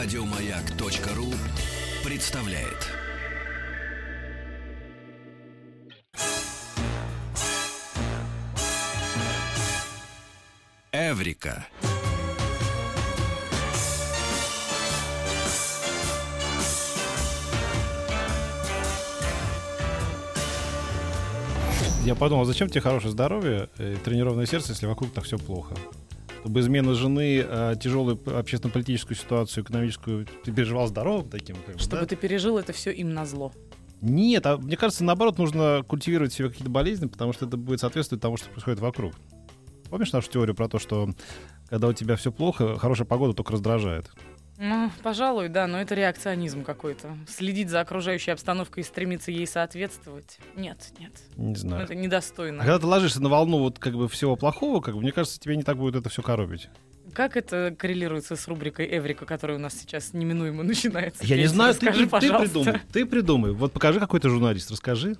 Радиомаяк.ру представляет. Эврика. Я подумал, зачем тебе хорошее здоровье тренированное сердце, если вокруг так все плохо? Чтобы измена жены, э, тяжелую общественно-политическую ситуацию, экономическую, ты переживал здоровым таким? Как бы, Чтобы да? ты пережил это все им на зло. Нет, а мне кажется, наоборот, нужно культивировать себе какие-то болезни, потому что это будет соответствовать тому, что происходит вокруг. Помнишь нашу теорию про то, что когда у тебя все плохо, хорошая погода только раздражает? Ну, пожалуй, да, но это реакционизм какой-то. Следить за окружающей обстановкой и стремиться ей соответствовать. Нет, нет. Не знаю. это недостойно. А когда ты ложишься на волну вот как бы всего плохого, как бы, мне кажется, тебе не так будет это все коробить. Как это коррелируется с рубрикой Эврика, которая у нас сейчас неминуемо начинается? Я не Петя, знаю, ты, расскажи, ты пожалуйста. придумай. Ты придумай. Вот покажи, какой ты журналист, расскажи.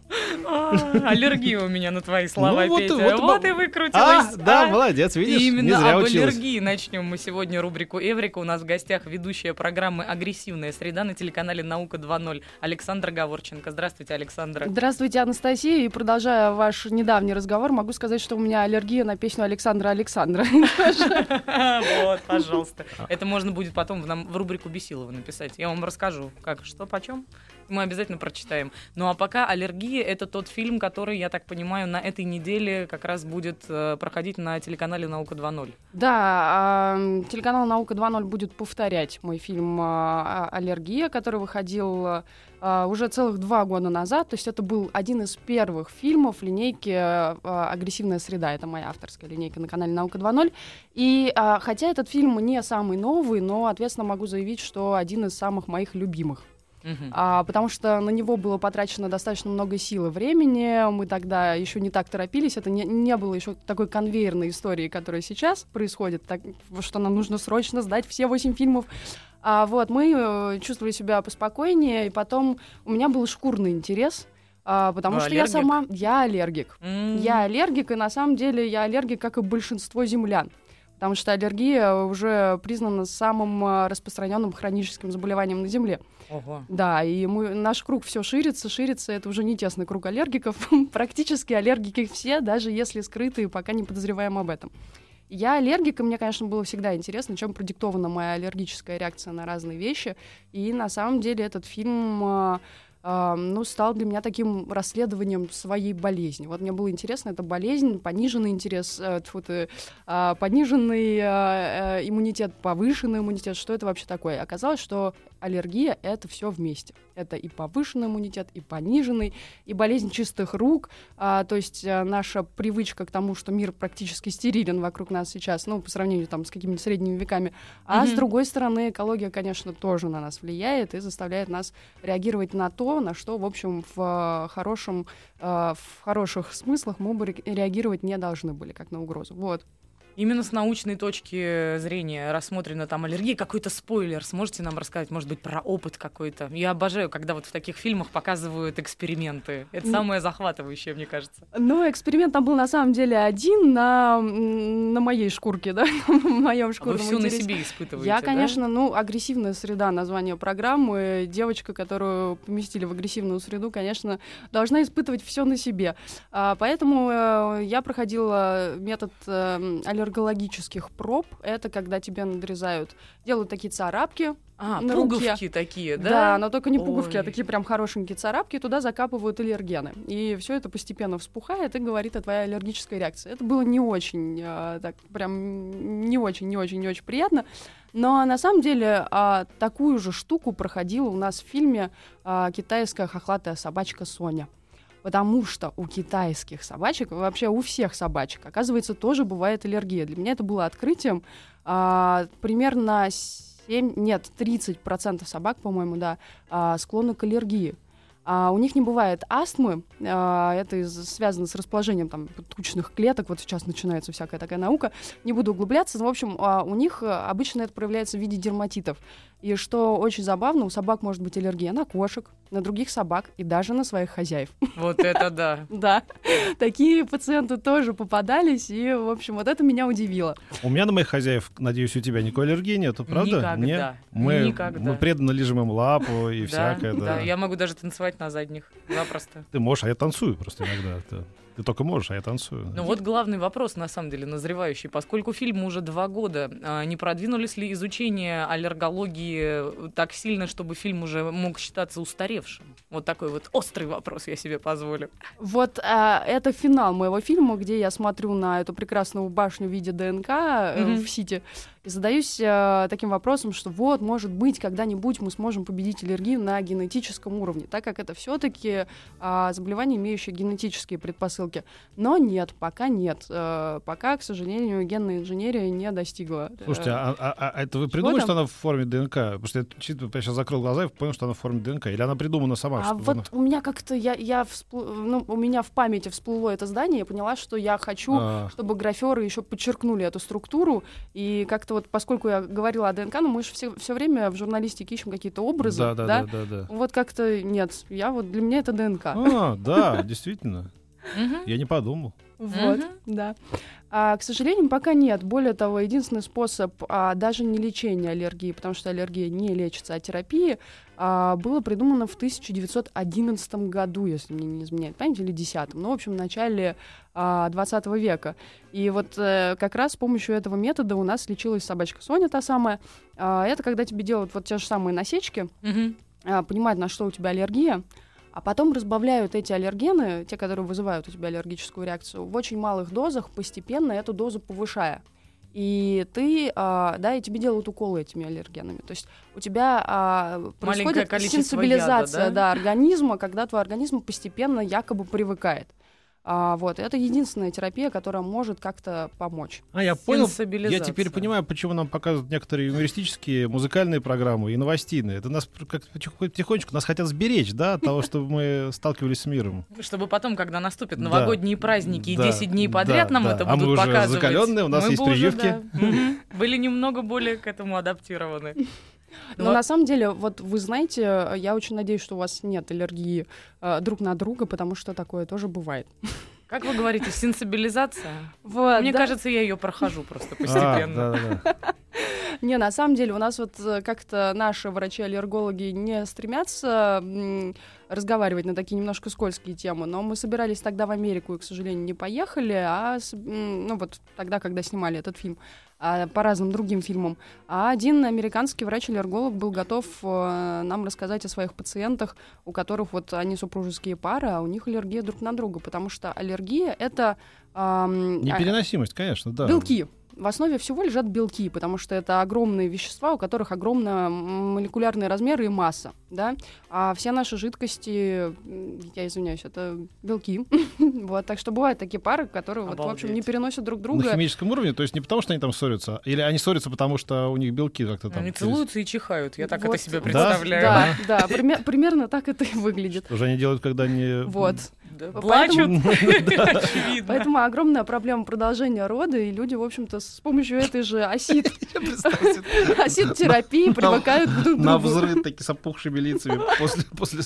Аллергия у меня на твои слова, Ну, вот и- Петя. вот Вот, и выкрутилась. А, да, а? молодец, видишь, И не именно зря об училась. аллергии начнем мы сегодня рубрику Эврика. У нас в гостях ведущая программы «Агрессивная среда» на телеканале «Наука 2.0» Александра Гаворченко. Здравствуйте, Александра. Здравствуйте, Анастасия. И продолжая ваш недавний разговор, могу сказать, что у меня аллергия на песню Александра Александра. Вот, пожалуйста. Это можно будет потом в, нам, в рубрику Бесилова написать. Я вам расскажу, как, что, почем. Мы обязательно прочитаем. Ну а пока «Аллергия» — это тот фильм, который, я так понимаю, на этой неделе как раз будет э, проходить на телеканале «Наука 2.0». Да, телеканал «Наука 2.0» будет повторять мой фильм а, «Аллергия», который выходил а, уже целых два года назад. То есть это был один из первых фильмов линейки «Агрессивная среда». Это моя авторская линейка на канале «Наука 2.0». И хотя этот фильм не самый новый, но ответственно могу заявить, что один из самых моих любимых. Мгм. А, потому что на него было потрачено достаточно много сил и времени. Мы тогда еще не так торопились. Это не, не было еще такой конвейерной истории, которая сейчас происходит, так, что нам нужно срочно сдать все восемь фильмов. А вот мы э, чувствовали себя поспокойнее, и потом у меня был шкурный интерес. а, потому Вы что я аллергик? сама... Я аллергик. М. Я аллергик, и на самом деле я аллергик, как и большинство землян. Потому что аллергия уже признана самым а, распространенным хроническим заболеванием на Земле. Ого. Да, и мы, наш круг все ширится, ширится. Это уже не тесный круг аллергиков. Практически аллергики все, даже если скрытые, пока не подозреваем об этом. Я аллергик, и мне, конечно, было всегда интересно, чем продиктована моя аллергическая реакция на разные вещи. И на самом деле этот фильм а, а, ну, стал для меня таким расследованием своей болезни. Вот мне было интересно, это болезнь, пониженный интерес, э, тьфу ты, а, пониженный а, э, иммунитет, повышенный иммунитет, что это вообще такое? Оказалось, что аллергия — это все вместе. Это и повышенный иммунитет, и пониженный, и болезнь чистых рук. А, то есть а, наша привычка к тому, что мир практически стерилен вокруг нас сейчас, ну, по сравнению там с какими-то средними веками. А с Мгм. другой стороны, экология, конечно, тоже на нас влияет и заставляет нас реагировать на то, на что, в общем, в а, хорошем, а, в хороших смыслах мы бы ре- реагировать не должны были, как на угрозу. Вот. Именно с научной точки зрения рассмотрена там аллергия. Какой-то спойлер сможете нам рассказать, может быть, про опыт какой-то? Я обожаю, когда вот в таких фильмах показывают эксперименты. Это самое захватывающее, мне кажется. Ну, эксперимент там был на самом деле один на, на моей шкурке, да, на моем Вы шкурном все на интересе. себе испытываете, Я, да? конечно, ну, агрессивная среда, название программы. Девочка, которую поместили в агрессивную среду, конечно, должна испытывать все на себе. А, поэтому э, я проходила метод э, аллергологических проб. Это когда тебе надрезают, делают такие царапки. А, на пуговки руке. такие, Да, да? но только не пуговки, а Ой. такие прям хорошенькие царапки. Туда закапывают аллергены. И все это постепенно вспухает и говорит о твоей аллергической реакции. Это было не очень, э, так прям не очень, не очень, не очень приятно. Но на самом деле а, такую же штуку проходила у нас в фильме а, китайская хохлатая собачка Соня. Потому что у китайских собачек, вообще у всех собачек, оказывается, тоже бывает аллергия. Для меня это было открытием. А, примерно 7, нет, 30% собак, по-моему, да, а, склонны к аллергии. А у них не бывает астмы, а, это из- связано с расположением там тучных клеток, вот сейчас начинается всякая такая наука, не буду углубляться, но, в общем, а, у них обычно это проявляется в виде дерматитов. И что очень забавно, у собак может быть аллергия на кошек, на других собак и даже на своих хозяев. Вот это да. Да, такие пациенты тоже попадались, и, в общем, вот это меня удивило. У меня на моих хозяев, надеюсь, у тебя никакой аллергии нету, правда? Никогда. Нет? Мы, Никогда. мы преданно лежим им лапу и всякое, да. да, я могу даже танцевать на задних, запросто. Ты можешь, а я танцую просто иногда. Ты, только можешь, а я танцую. Ну вот главный вопрос, на самом деле, назревающий. Поскольку фильму уже два года, а, не продвинулись ли изучение аллергологии так сильно, чтобы фильм уже мог считаться устаревшим? Вот такой вот острый вопрос я себе позволю. Вот а, это финал моего фильма, где я смотрю на эту прекрасную башню в виде ДНК э, Мгм. в Сити и задаюсь э, таким вопросом, что вот, может быть, когда-нибудь мы сможем победить аллергию на генетическом уровне, так как это все-таки заболевание, имеющее генетические предпосылки. Но нет, пока нет. Э, пока, к сожалению, генная инженерия не достигла. э, Слушайте, а, а- а это вы придумали, что она в форме ДНК? Потому что я, я сейчас закрыл глаза и понял, что она в форме ДНК. Или она придумана сама? А вот она- у меня как-то я, я вспло- ну, у меня в памяти всплыло это здание, я поняла, что я хочу А, чтобы граферы еще подчеркнули эту структуру. И как-то вот, поскольку я говорила о ДНК, ну мы же все, все время в журналистике ищем какие-то образы, да, да, да, да, да. Вот как-то нет. Я вот для меня это ДНК. А, да, действительно. Я не подумал. Вот, да. А, к сожалению, пока нет. Более того, единственный способ а, даже не лечения аллергии, потому что аллергия не лечится, а терапии, а, было придумано в 1911 году, если мне не изменяет память, или 10 ну, в общем, в начале а, 20 века. И вот э, как раз с помощью этого метода у нас лечилась собачка Соня, та самая. А, это когда тебе делают вот те же самые насечки, Мгм. а, понимают, на что у тебя аллергия, а потом разбавляют эти аллергены, те, которые вызывают у тебя аллергическую реакцию, в очень малых дозах, постепенно эту дозу повышая. И ты, а, да, и тебе делают уколы этими аллергенами. То есть у тебя а, происходит сенсибилизация яда, да? да, организма, когда твой организм постепенно якобы привыкает. А, вот, это единственная терапия, которая может как-то помочь. А, я понял. Я теперь понимаю, почему нам показывают некоторые юмористические, музыкальные программы и новостейные. Это нас как потихонечку нас хотят сберечь, да, от того, чтобы мы сталкивались с миром. Чтобы потом, когда наступят Да. новогодние праздники и Да, 10 дней да, подряд нам да. это А мы будут уже показывать. закаленные, у нас мы есть уже, прививки. да, Были немного более к этому адаптированы. Но Ну, на самом деле, вот вы знаете, я очень надеюсь, что у вас нет аллергии э, друг на друга, потому что такое тоже бывает. Как вы говорите, сенсибилизация? Вот, Мне да. кажется, я ее прохожу просто А, постепенно. да, да, да. Не, на самом деле у нас вот э, как-то наши врачи-аллергологи не стремятся разговаривать на такие немножко скользкие темы, но мы собирались тогда в Америку и, к сожалению, не поехали, а ну вот тогда, когда снимали этот фильм, а, по разным другим фильмам. А один американский врач-аллерголог был готов э, нам рассказать о своих пациентах, у которых вот они супружеские пары, а у них аллергия друг на друга, потому что аллергия это а- Непереносимость, конечно, да. Белки. В основе всего лежат белки, потому что это огромные вещества, у которых огромные молекулярные размеры и масса, да. А все наши жидкости, м, я извиняюсь, это белки. вот, так что бывают такие пары, которые, вот, в общем, не переносят друг На друга. химическом уровне, то есть не потому, что они там ссорятся, или они ссорятся, потому что у них белки как-то там. Они через- целуются и чихают. Я так это Вот. себе Да? представляю. Да, да, пример- примерно так это и выглядит. Что же они делают, когда они... Вот. Плачут, очевидно. Поэтому огромная проблема продолжения рода, и люди, в общем-то, с помощью этой же осид, осид-терапии привыкают друг к На другу. взрыв такие с опухшими лицами после, после,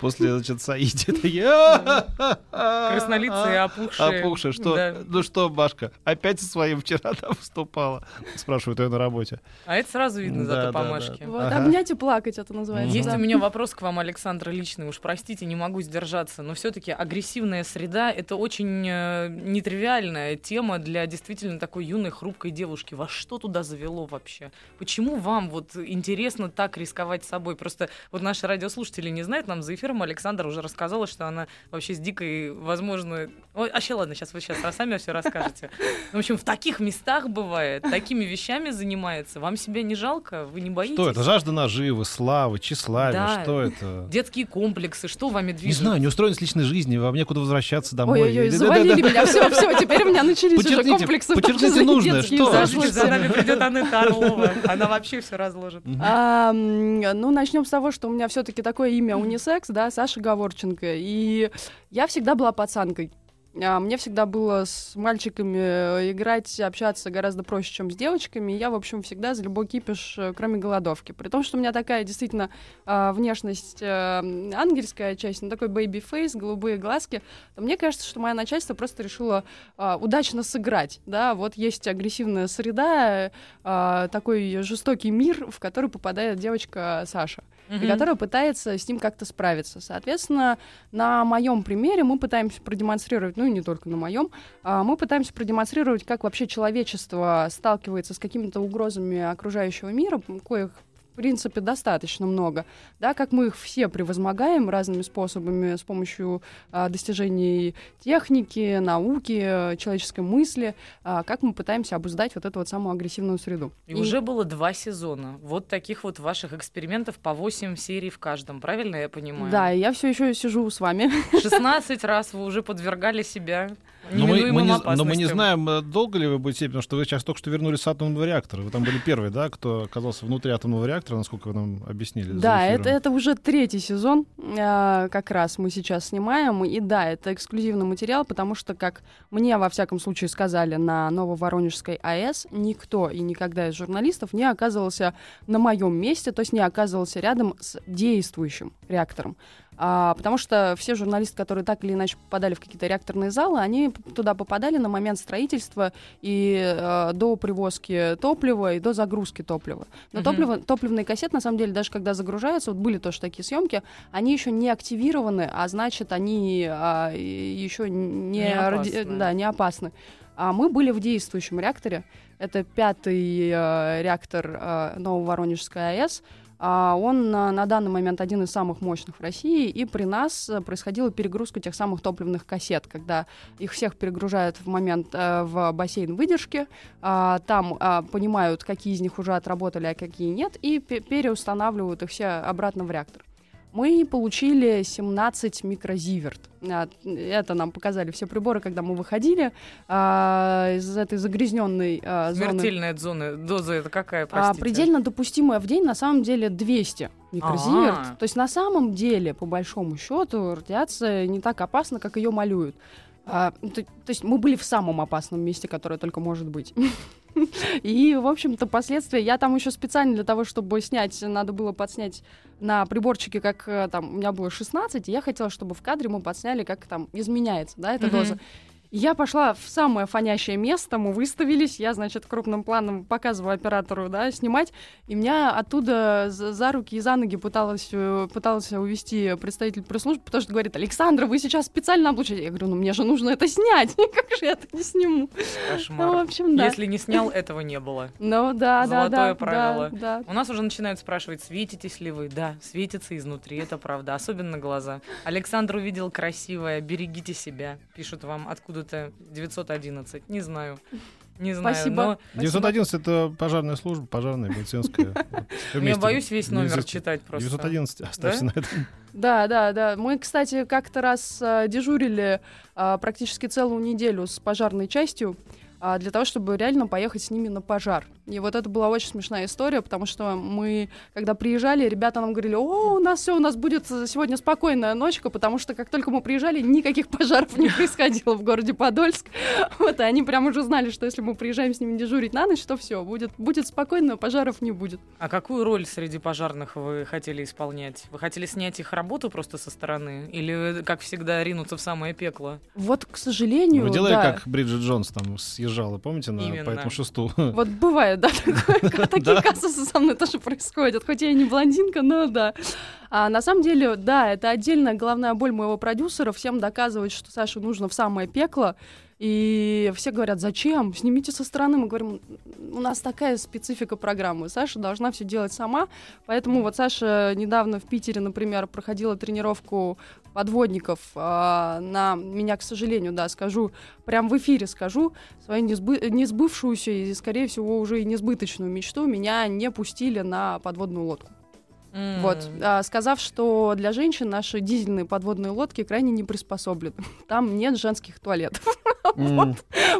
после значит, Саиди. Такие, «А, Краснолицые, опухшие. Опухшие. Что? Ну что, Машка, опять со своим вчера там выступала? Спрашивают ее на работе. А это сразу видно зато по. Машке. Обнять и плакать это называется. Есть у меня вопрос к вам, Александр, личный. Уж простите, не могу сдержаться. Но все-таки агрессивная среда — это очень э, нетривиальная тема для действительно такой юной, хрупкой девушки. Вас что туда завело вообще? Почему вам вот интересно так рисковать собой? Просто вот наши радиослушатели не знают, нам за эфиром Александр уже рассказала, что она вообще с дикой, возможно... Ой, а вообще, ладно, сейчас вы сейчас сами все расскажете. В общем, в таких местах бывает, такими вещами занимается. Вам себя не жалко? Вы не боитесь? Что это? Жажда наживы, славы, тщеславия? Да. Что это? Детские комплексы, что вами Не движет? знаю, неустроенность личной жизни, вам некуда возвращаться домой. Ой-ой-ой, завалили меня, все, все, теперь у меня начались уже комплексы. подчеркните нужное, детские что? За, взрослые. за нами придет Анетта Орлова. Она вообще все разложит. А, ну, начнем с того, что у меня все-таки такое имя унисекс, да, Саша Говорченко. И я всегда была пацанкой. А, Мне всегда было с мальчиками э, играть, общаться гораздо проще, чем с девочками. И я, в общем, всегда за любой кипиш, э, кроме голодовки. При том, что у меня такая действительно а, внешность э, ангельская часть, ну такой baby face, голубые глазки, то мне кажется, что мое начальство просто решило а, удачно сыграть. Да, вот есть агрессивная среда, такой жестокий мир, в который попадает девочка Саша и которая пытается с ним как-то справиться. Соответственно, на моем примере мы пытаемся продемонстрировать, ну и не только на моем, а, мы пытаемся продемонстрировать, как вообще человечество сталкивается с какими-то угрозами окружающего мира, коих в принципе, достаточно много, да, как мы их все превозмогаем разными способами с помощью а, достижений техники, науки, человеческой мысли, а, как мы пытаемся обуздать вот эту вот самую агрессивную среду. И, уже было два сезона. Вот таких вот ваших экспериментов по 8 серий в каждом. Правильно я понимаю? Да, и я все еще сижу с вами. 16 раз вы уже подвергали себя Но мы, мы неминуемым не, но мы не знаем, э, долго ли вы будете, потому что вы сейчас только что вернулись с атомного реактора. Вы там были первые, да, кто оказался внутри атомного реактора, насколько вы нам объяснили. Да, это, это уже третий сезон, а, как раз мы сейчас снимаем. И да, это эксклюзивный материал, потому что, как мне во всяком случае сказали на Нововоронежской АЭС, никто и никогда из журналистов не оказывался на моем месте, то есть не оказывался рядом с действующим реактором. А, потому что все журналисты, которые так или иначе попадали в какие-то реакторные залы, они туда попадали на момент строительства и э, до привозки топлива, и до загрузки топлива. Но Мгм. топливо, топливный кассет, на самом деле, даже когда загружаются, вот были тоже такие съемки, они еще не активированы, а значит, они еще не, Не опасны. да, не опасны. А мы были в действующем реакторе. Это пятый э, реактор э, Нововоронежской АЭС. А он на, на данный момент один из самых мощных в России, и при нас э, происходила перегрузка тех самых топливных кассет, когда их всех перегружают в момент э, в бассейн выдержки, а, там а, понимают, какие из них уже отработали, а какие нет, и пе- переустанавливают их все обратно в реактор. Мы получили 17 микрозиверт. А, Это нам показали все приборы, когда мы выходили а, из этой загрязненной а, зоны. Смертельная зона, доза это какая, А, простите? предельно допустимая в день на самом деле 200 микрозиверт. Ага. То есть на самом деле, по большому счету, радиация не так опасна, как ее малюют. А, то, то есть мы были в самом опасном месте, которое только может быть. И, в общем-то, последствия... Я там еще специально для того, чтобы снять, надо было подснять на приборчике, как э, там у меня было 16, и я хотела, чтобы в кадре мы подсняли, как там изменяется, да, эта доза. Я пошла в самое фонящее место, мы выставились, я, значит, крупным планом показываю оператору, да, снимать, и меня оттуда за, за руки и за ноги пыталась, э, пытался увести представитель пресс-службы, потому что говорит, Александра, вы сейчас специально облучаете. Я говорю, ну мне же нужно это снять, как же я это не сниму? Ну, в Кошмар. общем, да. Если не снял, этого не было. Ну да, да, Золотое да, правило. да, да. У нас уже начинают спрашивать, светитесь ли вы? Да, светится изнутри, это правда, особенно глаза. Александр увидел красивое, берегите себя, пишут вам откуда-то 911, не знаю. Не знаю, Спасибо. но 911 это пожарная служба, пожарная, медицинская. Всё я боюсь весь номер 900. читать просто. 911, оставься на этом. Да, да, да. Мы, кстати, как-то раз а, дежурили а, практически целую неделю с пожарной частью а, для того, чтобы реально поехать с ними на пожар. И вот это была очень смешная история, потому что мы, когда приезжали, ребята нам говорили, о, у нас все, у нас будет сегодня спокойная ночка, потому что как только мы приезжали, никаких пожаров не происходило в городе Подольск. Вот, и они прям уже знали, что если мы приезжаем с ними дежурить на ночь, то все, будет, будет спокойно, пожаров не будет. А какую роль среди пожарных вы хотели исполнять? Вы хотели снять их работу просто со стороны? Или, как всегда, ринуться в самое пекло? Вот, к сожалению, Вы делали, да. как Бриджит Джонс там съезжала, помните, на, Именно. по этому шесту? Вот бывает, да, такое. такие казусы со мной тоже происходят. Хоть я и не блондинка, но да. А на самом деле, да, это отдельная головная боль моего продюсера, всем доказывать, что Саше нужно в самое пекло. И все говорят, зачем? Снимите со стороны. Мы говорим, у нас такая специфика программы. Саша должна все делать сама. Поэтому вот Саша недавно в Питере, например, проходила тренировку подводников. А, на меня, к сожалению, да, скажу, прям в эфире скажу, свою несбы- несбывшуюся и, скорее всего, уже и несбыточную мечту меня не пустили на подводную лодку. М. Вот, а, сказав, что для женщин наши дизельные подводные лодки крайне не приспособлены. Там нет женских туалетов.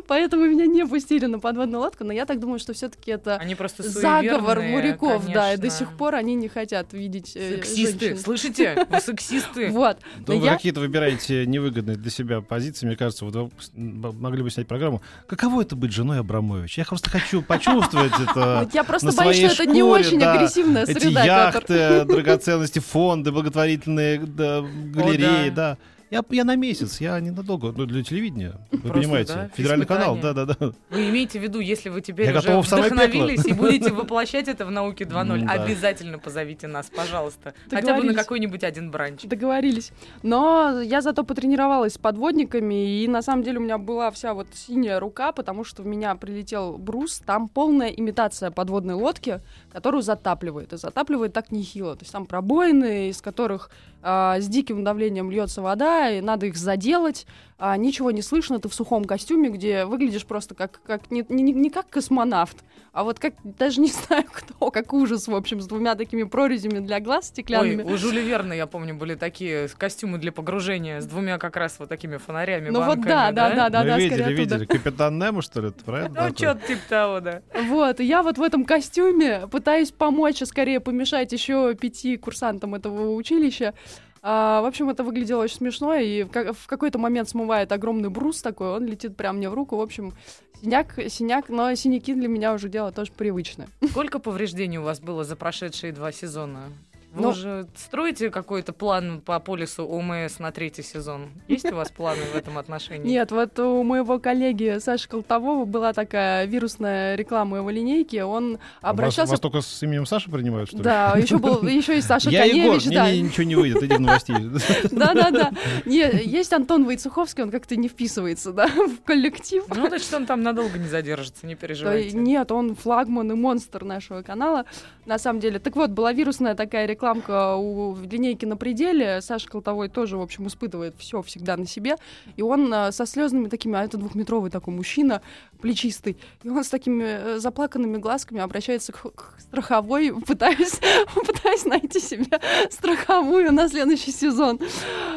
Поэтому меня не пустили на подводную лодку, но я так думаю, что все-таки это Они просто заговор моряков, да, и до сих пор они не хотят видеть э, Сексисты, женщин. слышите? Вы сексисты. Вот. Но вы я- какие-то выбираете невыгодные для себя позиции. Мне кажется, вот вы могли бы снять программу. Каково это быть женой Абрамовича? Я просто хочу почувствовать это. Вот я просто на боюсь, что это не очень агрессивная среда, яхты, драгоценности, фонды, благотворительные галереи, да. Я, я на месяц, я ненадолго, ну, для телевидения, вы Просто, понимаете. да, Федеральный канал, да-да-да. Вы имеете в виду, если вы теперь Я уже вдохновились и будете воплощать это в науке 2.0, М, да. обязательно позовите нас, пожалуйста. Хотя бы на какой-нибудь один бранч. Договорились. Но я зато потренировалась с подводниками, и на самом деле у меня была вся вот синяя рука, потому что в меня прилетел брус. Там полная имитация подводной лодки, которую затапливает. И затапливает так нехило. То есть там пробоины, из которых а, с диким давлением льется вода, и надо их заделать. А, ничего не слышно, ты в сухом костюме, где выглядишь просто как, как не, не- не как космонавт, а вот как, даже не знаю кто, как ужас, в общем, с двумя такими прорезями для глаз Ой, стеклянными. у Жюля Верна, я помню, были такие костюмы для погружения с двумя как раз вот такими фонарями, Ну вот банками, да, да, да, да, Мы да, видели, скорее оттуда. видели. Капитан Немо, что ли, это про это Ну, что-то типа того, да. Вот, и я вот в этом костюме пытаюсь помочь, а скорее помешать еще пяти курсантам этого училища. А, в общем, это выглядело очень смешно, и в, ка- в какой-то момент смывает огромный брус такой, он летит прямо мне в руку. В общем, синяк, синяк, но синяки для меня уже дело тоже привычное. Сколько повреждений у вас было за прошедшие два сезона? Вы Ну- уже строите какой-то план по полису ОМС на третий сезон? Есть у вас планы в этом отношении? Нет, вот у моего коллеги Саши Колтового была такая вирусная реклама его линейки, он А обращался... вас только с именем Саши принимают, что ли? Да, еще был, еще и Саша Я Егор, Коневич, да. не, не, ничего не выйдет, иди в новостей. Да-да-да. Не, Есть Антон Войцеховский, он как-то не вписывается, да, в коллектив. Ну, значит, он там надолго не задержится, не переживайте. Нет, он флагман и монстр нашего канала, на самом деле. Так вот, была вирусная такая рекламка у линейки на пределе. Саша Колтовой тоже, в общем, испытывает все всегда на себе. И он а, со слезными такими, а это двухметровый такой мужчина, плечистый. И он с такими э, заплаканными глазками обращается к, к страховой, пытаясь, пытаясь найти себе страховую на следующий сезон.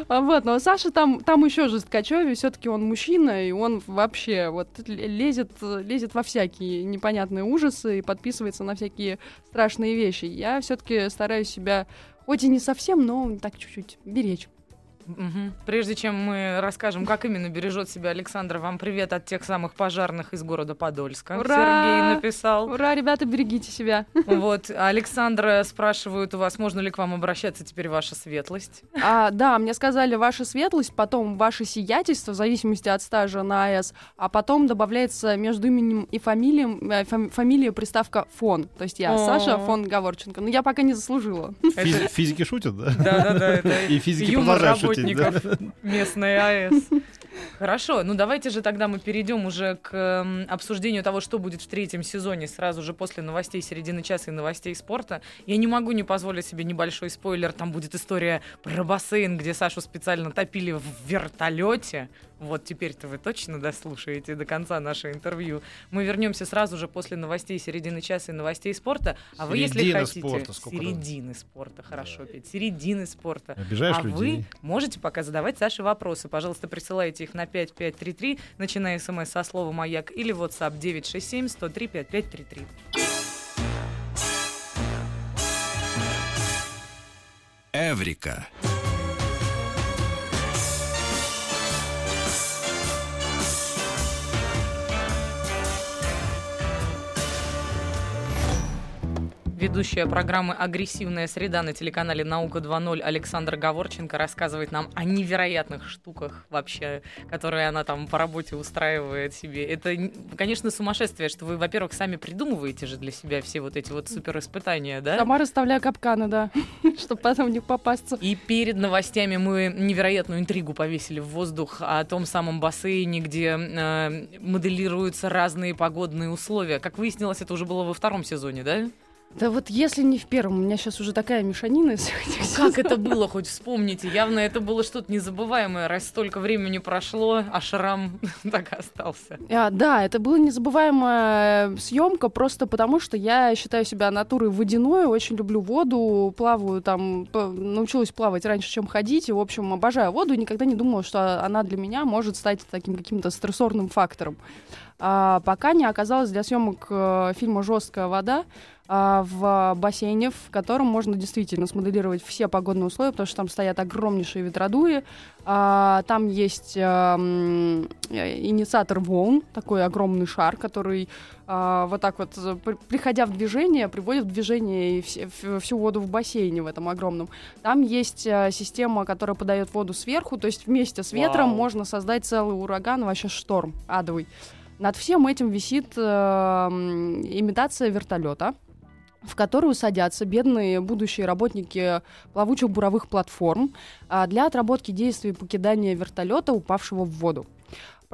А Вот, но Саша там, там еще жесткачевее, все-таки он мужчина, и он вообще вот лезет, лезет во всякие непонятные ужасы и подписывается на всякие страшные вещи. Я все-таки стараюсь себя, хоть и не совсем, но так чуть-чуть беречь. Мгм. Прежде чем мы расскажем, как именно бережет себя Александр, вам привет от тех самых пожарных из города Подольска. Ура! Сергей написал. Ура, ребята, берегите себя. Вот, Александра спрашивают у вас, можно ли к вам обращаться теперь ваша светлость? А, да, мне сказали ваша светлость, потом ваше сиятельство, в зависимости от стажа на АЭС, а потом добавляется между именем и фамилием, э, фам- фамилия приставка фон. То есть я О. Саша фон Гаворченко. Но я пока не заслужила. Физи- Физики шутят, да? Да-да-да, это И физики продолжают шутить. Да? работников местной АЭС. Хорошо, ну давайте же тогда мы перейдем уже к эм, обсуждению того, что будет в третьем сезоне, сразу же после новостей середины часа и новостей спорта. Я не могу не позволить себе небольшой спойлер. Там будет история про бассейн, где Сашу специально топили в вертолете. Вот теперь-то вы точно дослушаете до конца наше интервью. Мы вернемся сразу же после новостей середины часа и новостей спорта. А вы, если хотите... спорта, середины спорта, хорошо, Петь. Середины спорта. Обижаешь а людей. вы можете пока задавать Саше вопросы. Пожалуйста, присылайте их на 5533, начиная смс со слова «Маяк» или WhatsApp 967 103 5533. Эврика. Ведущая программы «Агрессивная среда» на телеканале «Наука 2.0» Александра Говорченко рассказывает нам о невероятных штуках вообще, которые она там по работе устраивает себе. Это, конечно, сумасшествие, что вы, во-первых, сами придумываете же для себя все вот эти вот супер испытания, да? Сама расставляю капканы, да, чтобы потом не попасться. И перед новостями мы невероятную интригу повесили в воздух о том самом бассейне, где э, моделируются разные погодные условия. Как выяснилось, это уже было во втором сезоне, да? Да вот если не в первом, у меня сейчас уже такая мешанина из этих Как это было, хоть вспомните. Явно это было что-то незабываемое, раз столько времени прошло, а шрам так и остался. А, да, это была незабываемая съемка просто потому, что я считаю себя натурой водяной, очень люблю воду, плаваю там, научилась плавать раньше, чем ходить, и, в общем, обожаю воду, и никогда не думала, что она для меня может стать таким каким-то стрессорным фактором. А, пока не оказалась для съемок э, фильма «Жесткая вода», а, в бассейне, в котором можно действительно смоделировать все погодные условия, потому что там стоят огромнейшие ветродуи, а, там есть а, инициатор волн, такой огромный шар, который а, вот так вот, при- приходя в движение, приводит в движение и все- всю воду в бассейне в этом огромном. Там есть а, система, которая подает воду сверху, то есть вместе с ветром Вау. можно создать целый ураган, вообще шторм адовый. Над всем этим висит э, имитация вертолета, в которую садятся бедные будущие работники плавучих буровых платформ а, для отработки действий покидания вертолета, упавшего в воду.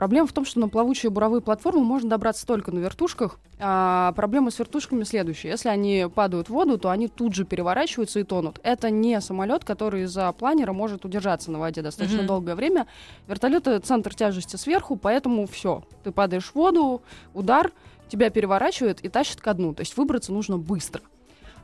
Проблема в том, что на плавучие буровые платформы можно добраться только на вертушках. А проблема с вертушками следующая. Если они падают в воду, то они тут же переворачиваются и тонут. Это не самолет, который из-за планера может удержаться на воде достаточно Мгм. долгое время. Вертолет центр тяжести сверху, поэтому все. Ты падаешь в воду, удар, тебя переворачивает и тащит ко дну. То есть выбраться нужно быстро.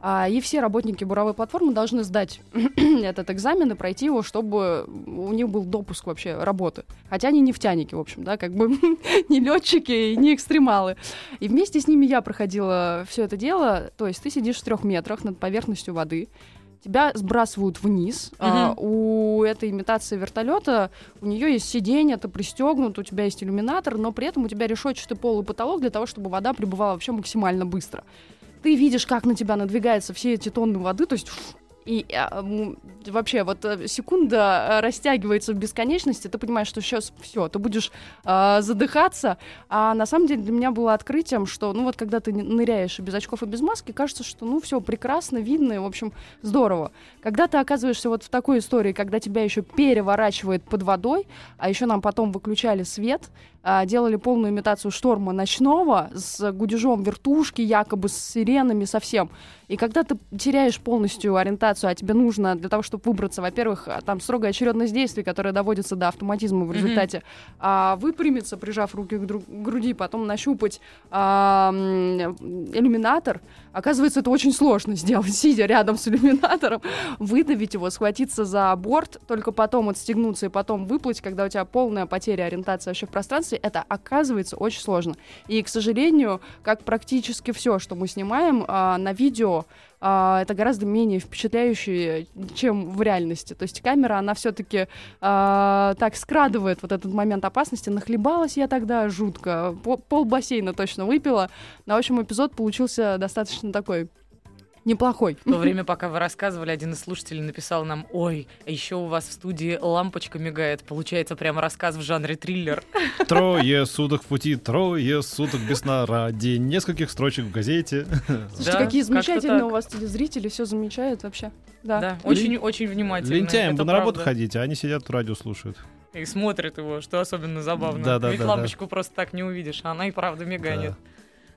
А, и все работники буровой платформы должны сдать этот экзамен и пройти его, чтобы у них был допуск вообще работы. Хотя они нефтяники, в общем, да, как бы не летчики и не экстремалы. И вместе с ними я проходила все это дело. То есть ты сидишь в трех метрах над поверхностью воды, тебя сбрасывают вниз. А, у этой имитации вертолета у нее есть сиденье, ты пристегнут, у тебя есть иллюминатор, но при этом у тебя решетчатый пол и потолок для того, чтобы вода прибывала вообще максимально быстро. Ты видишь, как на тебя надвигаются все эти тонны воды, то есть и а, вообще вот э, секунда э, растягивается в бесконечности, ты понимаешь, что сейчас все, ты будешь а, задыхаться, а на самом деле для меня было открытием, что ну вот когда ты ныряешь без очков и без маски, кажется, что ну все прекрасно, видно, и в общем здорово. Когда ты оказываешься вот в такой истории, когда тебя еще переворачивает под водой, а еще нам потом выключали свет, делали полную имитацию шторма ночного с гудежом вертушки, якобы с сиренами, совсем. И когда ты теряешь полностью ориентацию, а тебе нужно для того, чтобы выбраться, во-первых, а, там строгая очередность действий, которая доводится до автоматизма в результате, а, выпрямиться, прижав руки к, друг- к груди, потом нащупать а, иллюминатор. Оказывается, это очень сложно сделать, сидя рядом с иллюминатором, выдавить его, схватиться за борт, только потом отстегнуться и потом выплыть, когда у тебя полная потеря ориентации вообще в пространстве, это оказывается очень сложно. И, к сожалению, как практически все, что мы снимаем а, на видео, а, это гораздо менее впечатляюще, чем в реальности. То есть камера, она все-таки так скрадывает вот этот момент опасности. Нахлебалась я тогда жутко. По- Пол бассейна точно выпила. В общем, эпизод получился достаточно такой неплохой. В то время, пока вы рассказывали, один из слушателей написал нам, ой, а еще у вас в студии лампочка мигает. Получается прям рассказ в жанре триллер. Трое суток в пути, трое суток без сна ради нескольких строчек в газете. Слушайте, Да, какие замечательные у вас телезрители, все замечают вообще. Да. Да, очень, очень внимательно. Лентяем это бы на работу ходить, а они сидят, радио слушают. И смотрят его, что особенно забавно. Да, да, Ведь да, да. лампочку просто так не увидишь, а она и правда миганет. Да.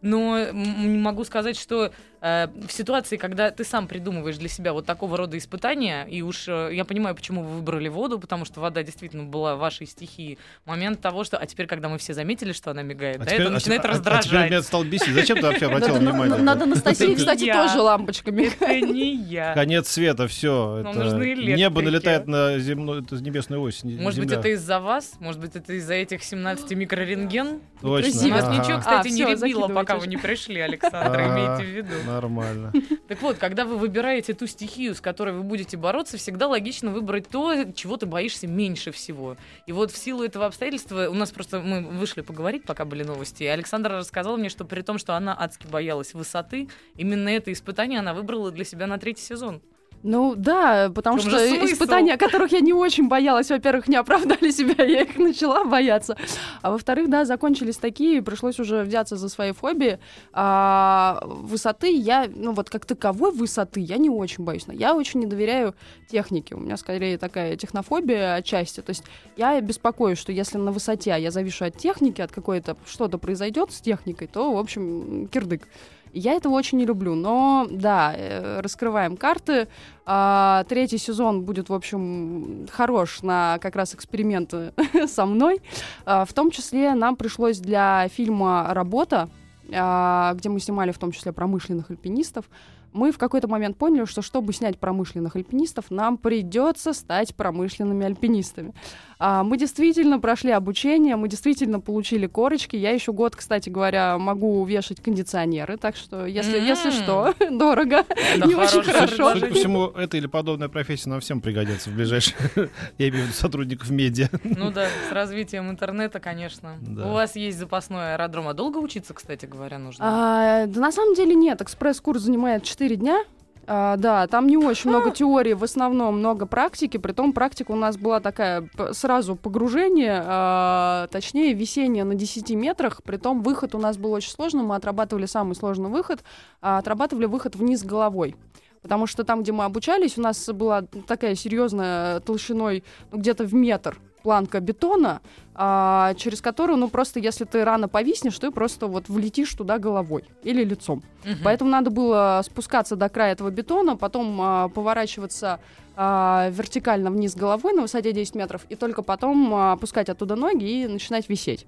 Но могу сказать, что э, в ситуации, когда ты сам придумываешь для себя вот такого рода испытания, и уж э, я понимаю, почему вы выбрали воду, потому что вода действительно была вашей стихией. Момент того, что, а теперь, когда мы все заметили, что она мигает, А да, теперь- это а начинает теперь- а- А теперь раздражать. меня стал бесить. Зачем ты вообще обратил Надо, внимание? надо Анастасии, Это кстати, тоже лампочками. Это не я. Конец света, все. Небо налетает на земную, небесную ось. не- Может быть, это из-за вас? Может быть, это из-за этих 17 микрорентген? Точно. У нас ничего, кстати, А, не всё, ребило, пока вы не пришли, Александр, Ага. имейте в виду. Нормально. Так вот, когда вы выбираете ту стихию, с которой вы будете бороться, всегда логично выбрать то, чего ты боишься меньше всего. И вот в силу этого обстоятельства, у нас просто мы вышли поговорить, пока были новости, и Александра рассказала мне, что при том, что она адски боялась высоты, именно это испытание она выбрала для себя на третий сезон. Ну да, потому чем что испытания, которых я не очень боялась, во-первых, не оправдали себя, я их начала бояться. А во-вторых, да, закончились такие, пришлось уже взяться за свои фобии. А, высоты я, ну вот как таковой высоты я не очень боюсь. Но Я очень не доверяю технике. У меня скорее такая технофобия отчасти. То есть я беспокоюсь, что если на высоте я завишу от техники, от какой-то что-то произойдет с техникой, то, в общем, кирдык. Я этого очень не люблю, но да, э, раскрываем карты. А, третий сезон будет, в общем, хорош на как раз эксперименты со мной. А, в том числе нам пришлось для фильма «Работа», где мы снимали в том числе промышленных альпинистов, мы в какой-то момент поняли, что чтобы снять промышленных альпинистов, нам придется стать промышленными альпинистами. А, мы действительно прошли обучение, мы действительно получили корочки. Я еще год, кстати говоря, могу вешать кондиционеры, так что если, mm-hmm. если что, дорого, Это не очень хорошо. Судя по всему, это или подобная профессия нам всем пригодится в ближайшее. Я имею в виду сотрудников медиа. Ну да, с развитием интернета, конечно. Да. У вас есть запасной аэродром. А долго учиться, кстати говоря, нужно? А, да на самом деле нет. Экспресс-курс занимает 4 дня. А, да, там не очень много теории, в основном много практики. Притом практика у нас была такая сразу погружение, а, точнее висение на 10 метрах. Притом выход у нас был очень сложный. Мы отрабатывали самый сложный выход, а, отрабатывали выход вниз головой. Потому что там, где мы обучались, у нас была такая серьезная толщиной ну, где-то в метр планка бетона, а, через которую, ну, просто если ты рано повиснешь, ты просто вот влетишь туда головой или лицом. Мгм. Поэтому надо было спускаться до края этого бетона, потом а, поворачиваться а, вертикально вниз головой на высоте 10 метров, и только потом а, опускать оттуда ноги и начинать висеть.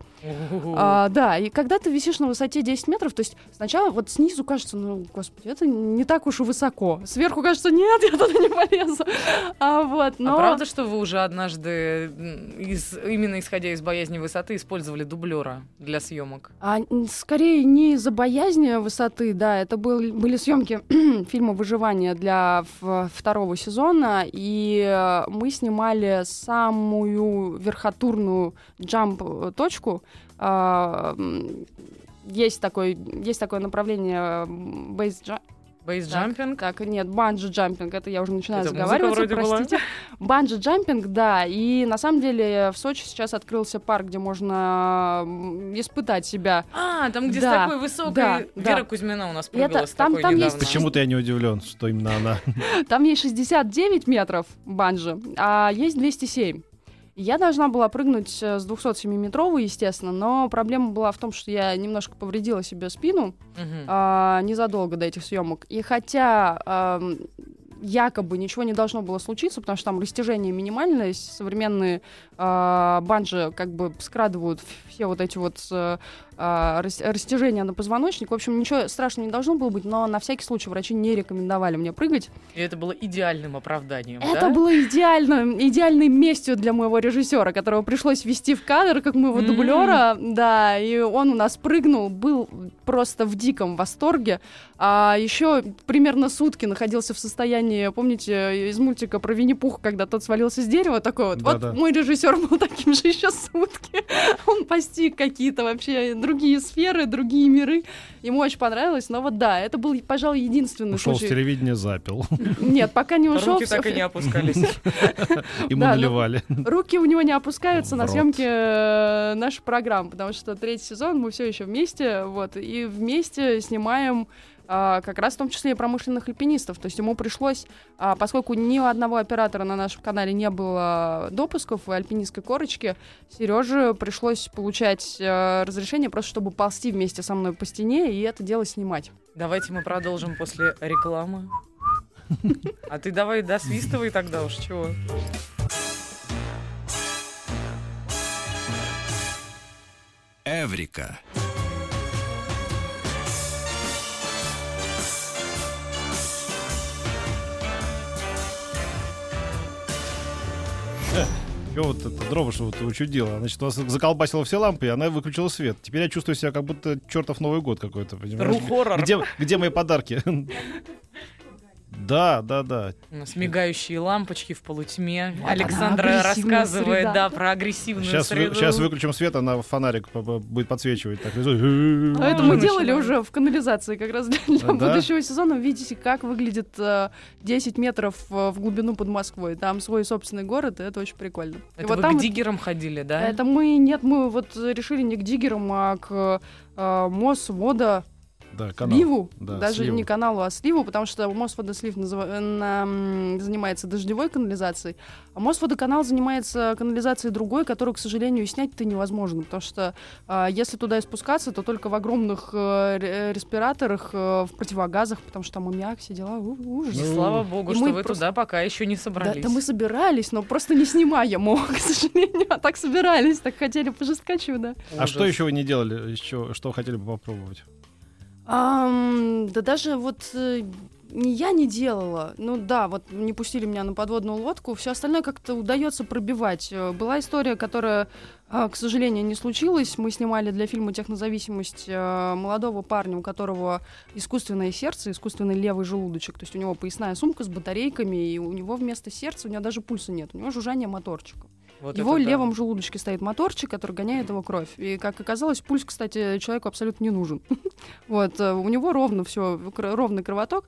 А, да, и когда ты висишь на высоте 10 метров, то есть сначала вот снизу кажется, ну, господи, это не так уж и высоко. Сверху кажется, нет, я туда не полезу. А, вот, но... А правда, что вы уже однажды, из, именно исходя из боязни высоты, использовали дублера для съемок? А, скорее не из-за боязни высоты, да, это был- были съемки фильма «Выживание» для второго сезона, и э, мы снимали самую верхотурную джамп-точку. А, м, Есть, такой, есть такое направление бейс Бейсджампинг? Так, нет, банджи-джампинг, это я уже начинаю Это заговариваться, простите. Банджи-джампинг, да, и на самом деле в Сочи сейчас открылся парк, где можно испытать себя. А, там, где Да, с такой высокой... да, Вера да. Кузьмина у нас это- прыгала с там- такой там есть-. Почему-то я не удивлен, что именно она. Там есть 69 метров банджи, а есть 207. Я должна была прыгнуть э, с 207-метровой, естественно, но проблема была в том, что я немножко повредила себе спину Мгм. а, незадолго до этих съемок. И хотя ам, якобы ничего не должно было случиться, потому что там растяжение минимальное, современные а, банджи как бы скрадывают все вот эти вот э, а, рас- растяжения на позвоночник. В общем, ничего страшного не должно было быть, но на всякий случай врачи не рекомендовали мне прыгать. И это было идеальным оправданием, Это да? было идеально, идеальной местью для моего режиссера, которого пришлось ввести в кадр, как моего М. дублера, да, и он у нас прыгнул, был просто в диком восторге, а еще примерно сутки находился в состоянии, помните, из мультика про Винни-Пуха, когда тот свалился с дерева, такой вот, Да-да. вот мой режиссер был таким же еще сутки, он постиг какие-то вообще другие сферы, другие миры, ему очень понравилось, но вот да, это был, пожалуй, единственный Ушел с случай. телевидения, запил. Нет, пока не ушел. Руки так и не опускались. Ему ну, наливали. Руки у него не опускаются на съемке э, нашей программы, потому что третий сезон мы все еще вместе, вот, и вместе снимаем как раз в том числе и промышленных альпинистов. То есть ему пришлось, а, поскольку ни у одного оператора на нашем канале не было допусков и альпинистской корочки, Сереже пришлось получать э, разрешение просто, чтобы ползти вместе со мной по стене и это дело снимать. Давайте мы продолжим после рекламы. А ты давай досвистывай тогда уж, чего? Эврика. Чего вот это дрова, что вот учудила? Значит, у вас заколбасила все лампы, и она выключила свет. Теперь я чувствую себя как будто чертов Новый год какой-то, понимаешь? Где, где мои подарки? Да, да, да. У нас мигающие лампочки в полутьме. Александра агрессивная рассказывает, среда. да, про агрессивную Сейчас, среду. сейчас выключим свет, она фонарик будет подсвечивать. Так, А это мы начинаем. делали уже в канализации как раз для, для Да? будущего сезона. Вы видите, как выглядит э, 10 метров э, в глубину под Москвой. Там свой собственный город, и это очень прикольно. и Это вот вы там к диггерам ходили, да? это мы, нет, мы вот решили не к диггерам, а к э, Мосвода Да, канал. Ливу, Да, даже сливу. не каналу, а сливу, потому что Мосводослив называ- э, на- занимается дождевой канализацией, а Мосводоканал занимается канализацией другой, которую, к сожалению, и снять-то невозможно, потому что а, если туда и спускаться, то только в огромных э, ре- респираторах, э, в противогазах, потому что там аммиак, все дела, у- ужас. И Ну, слава богу, и что мы вы просто- туда пока еще не Да, собрались. да мы собирались, но просто не снимая мог, к сожалению. А так собирались, так хотели пожесткачу, да. А что еще вы не делали? Еще, что хотели бы попробовать? Ам, да даже вот э, я не делала. Ну да, вот не пустили меня на подводную лодку. Все остальное как-то удается пробивать. Э, Была история, которая, а, к сожалению, не случилась. Мы снимали для фильма «Технозависимость» э, молодого парня, у которого искусственное сердце, искусственный левый желудочек. То есть у него поясная сумка с батарейками, и у него вместо сердца, у него даже пульса нет. У него жужжание моторчика. Вот его это да. левом желудочке стоит моторчик, который гоняет его кровь. И, как оказалось, пульс, кстати, человеку абсолютно не нужен. Вот, э, у него ровно все, ровный кровоток.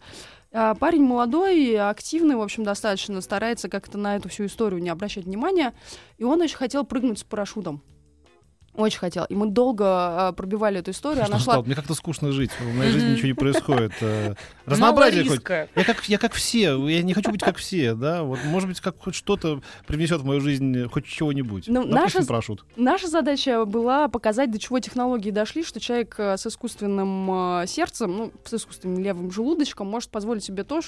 А Парень молодой, активный, в общем, достаточно, старается как-то на эту всю историю не обращать внимания. И он очень хотел прыгнуть с парашютом. Очень хотел. И мы долго а, пробивали эту историю. Что Она он шла? Мне как-то скучно жить. В моей жизни ничего не происходит. Э, Разнообразие хоть. Я как, я как все, я не хочу быть как все, да, вот, может быть, как хоть что-то привнесет в мою жизнь, хоть чего-нибудь. Ну, наша парашют. Наша задача была показать, до чего технологии дошли, что человек э, с искусственным э, сердцем, ну, с искусственным левым желудочком может позволить себе то,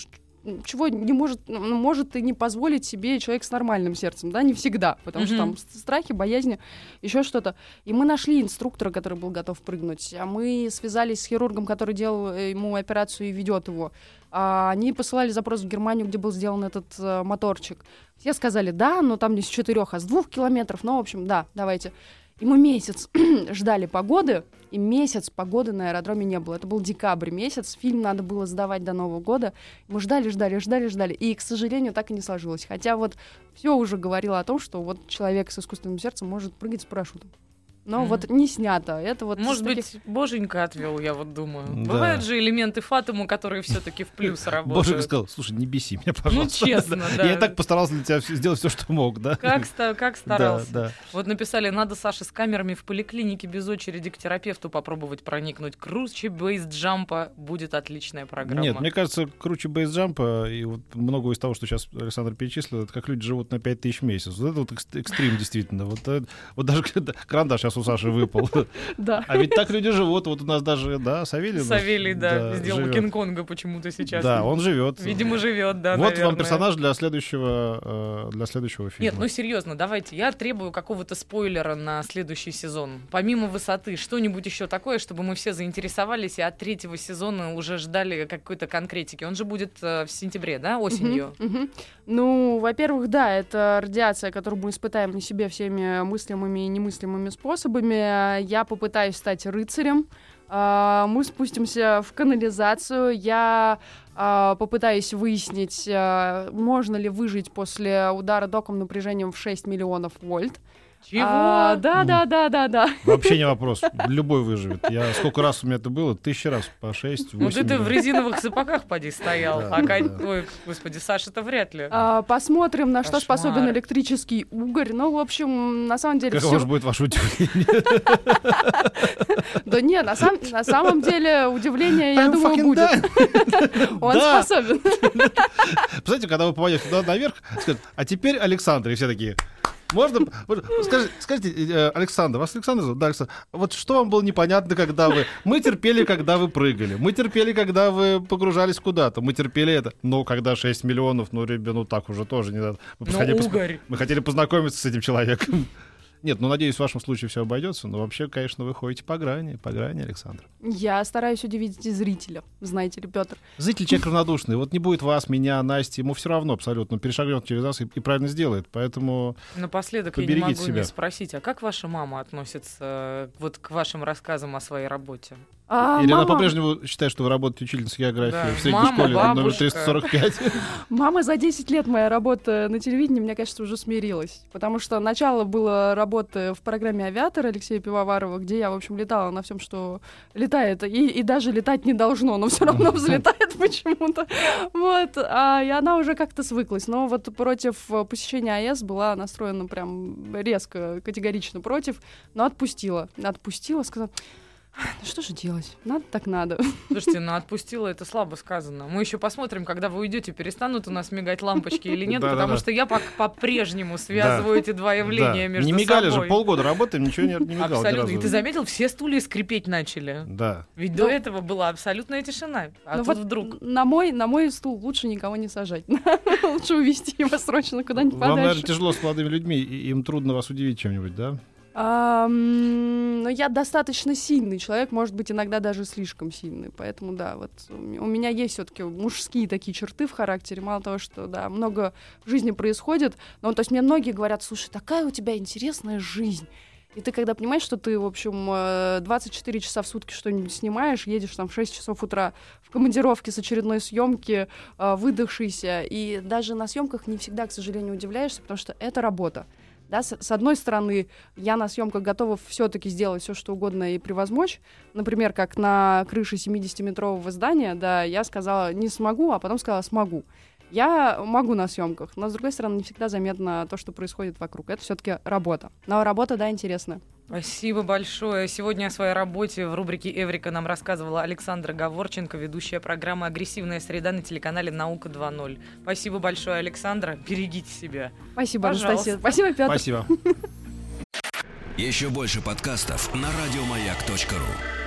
чего не может, ну, может и не позволить себе человек с нормальным сердцем, да, не всегда, потому что Мгм. там страхи, боязни, еще что-то. И мы нашли инструктора, который был готов прыгнуть, а мы связались с хирургом, который делал э, ему операцию и ведет его. А они посылали запрос в Германию, где был сделан этот э, моторчик. Все сказали да, но там не с четырех, а с двух километров. Ну, в общем, да, давайте. И мы месяц ждали погоды, и месяц погоды на аэродроме не было. Это был декабрь месяц, фильм надо было сдавать до Нового года. Мы ждали, ждали, ждали, ждали. И, к сожалению, так и не сложилось. Хотя вот все уже говорило о том, что вот человек с искусственным сердцем может прыгать с парашютом. Но Мгм. вот не снято. Это вот Может таких- быть, боженька отвел, я вот думаю. Да. Бывают же элементы фатуму, которые все-таки в плюс работают. Боже сказал, слушай, не беси меня, пожалуйста. честно, да. Я так постарался для тебя сделать все, что мог, да? Как, как старался. да. Вот написали, надо Саше с камерами в поликлинике без очереди к терапевту попробовать проникнуть. Круче бейс-джампа будет отличная программа. Нет, мне кажется, круче бейсджампа, и вот многое из того, что сейчас Александр перечислил, это как люди живут на 5 тысяч в месяц. Вот это вот экс- экстрим, действительно. Вот, это- вот даже когда карандаш у Саши выпал. Да. А ведь так люди живут. Вот у нас даже, да, Савелий. Савелий, да, сделал. Кинг-Конга почему-то сейчас. Да, он живет. Видимо, живет, да, Вот вам персонаж для следующего, э, для следующего фильма. Нет, ну серьезно, давайте. Я требую какого-то спойлера на следующий сезон. Помимо высоты, что-нибудь еще такое, чтобы мы все заинтересовались и от третьего сезона уже ждали какой-то конкретики. Он же будет э, в сентябре, да, осенью? Ну, во-первых, да, это радиация, которую мы испытаем на себе всеми мыслимыми и немыслимыми способами. Я попытаюсь стать рыцарем. А, Мы спустимся в канализацию. Я а, попытаюсь выяснить, можно ли выжить после удара током напряжением в 6 миллионов вольт. Чего? А, да, да, да, да, да. Вообще не вопрос. Любой выживет. Я сколько раз у меня это было? Тысячи раз. По шесть, Ну восемь. ты, в резиновых сапогах поди стоял. Да, а да. Ой, господи, Саша-то вряд ли. А, Посмотрим, на что способен электрический угорь. Ну, в общем, на самом деле Каково все же будет ваше удивление? Да не, на, сам- на самом деле удивление, я думаю, будет. Он способен. Представляете, когда вы попадете туда наверх, скажут, а теперь Александр, и все такие. Можно? можно- Скажи- Скажите, э, Александр, вас Александр зовут? Да, Александр. Вот что вам было непонятно, когда вы... Мы терпели, когда вы прыгали. Мы терпели, когда вы погружались куда-то. Мы терпели это. Но когда 6 миллионов, ну, ребят, ну так уже тоже не надо. Мы, Ну, хотели пос- мы хотели познакомиться с этим человеком. Нет, ну, надеюсь, в вашем случае все обойдется. Но вообще, конечно, вы ходите по грани, по грани, Александр. Я стараюсь удивить и зрителя, знаете ли, Петр. Зритель человек равнодушный. Вот не будет вас, меня, Насти, ему все равно абсолютно. Перешагнет через нас и, и правильно сделает. Поэтому Напоследок я не Поберегите могу себя. не спросить, а как ваша мама относится э, вот к вашим рассказам о своей работе? А, Или она мама, по-прежнему считает, что вы работаете учительницей географии Да. в средней Мама, школе номер бабушка. 345. мама за 10 лет моя работа на телевидении, мне кажется, уже смирилась. Потому что начало было работы в программе «Авиатор» Алексея Пивоварова, где я, в общем, летала на всем, что летает. И, и даже летать не должно, но все равно взлетает почему-то. Вот. А, и она уже как-то свыклась. Но вот против посещения АЭС была настроена прям резко, категорично против. Но отпустила. Отпустила, сказала, Ну что же делать? Надо так надо. Слушайте, ну отпустила это слабо сказано. Мы еще посмотрим, когда вы уйдете, перестанут у нас мигать лампочки или нет, потому что я по-прежнему связываю эти два явления между Не мигали собой. же, полгода работаем, ничего не, не мигало Абсолютно. И ты заметил, все стулья скрипеть начали. Да. Ведь Ну, до этого была абсолютная тишина. А Ну тут вот вдруг. На мой, на мой стул лучше никого не сажать. Лучше увезти его срочно куда-нибудь Вам, наверное, подальше. тяжело с молодыми людьми, им трудно вас удивить чем-нибудь, да? Но я достаточно сильный человек, может быть, иногда даже слишком сильный. Поэтому, да, вот у меня есть все-таки мужские такие черты в характере. Мало того, что, да, много в жизни происходит. Но, то есть мне многие говорят, слушай, такая у тебя интересная жизнь. И ты когда понимаешь, что ты, в общем, э, 24 часа в сутки что-нибудь снимаешь, едешь там в 6 часов утра в командировке с очередной съемки, э, выдохшийся, и даже на съемках не всегда, к сожалению, удивляешься, потому что это работа. Да, с, с одной стороны, я на съемках готова все-таки сделать все, что угодно и превозмочь. Например, как на крыше 70-метрового здания, да, я сказала не смогу, а потом сказала смогу. Я могу на съемках, но с другой стороны, не всегда заметно то, что происходит вокруг. Это все-таки работа. Но работа, да, интересная. Спасибо большое. Сегодня о своей работе в рубрике «Эврика» нам рассказывала Александра Говорченко, ведущая программы «Агрессивная среда» на телеканале «Наука 2.0». Спасибо большое, Александра. Берегите себя. Спасибо, Пожалуйста. Анастасия. Спасибо, Петр. Спасибо. Еще больше подкастов на радиомаяк.ру.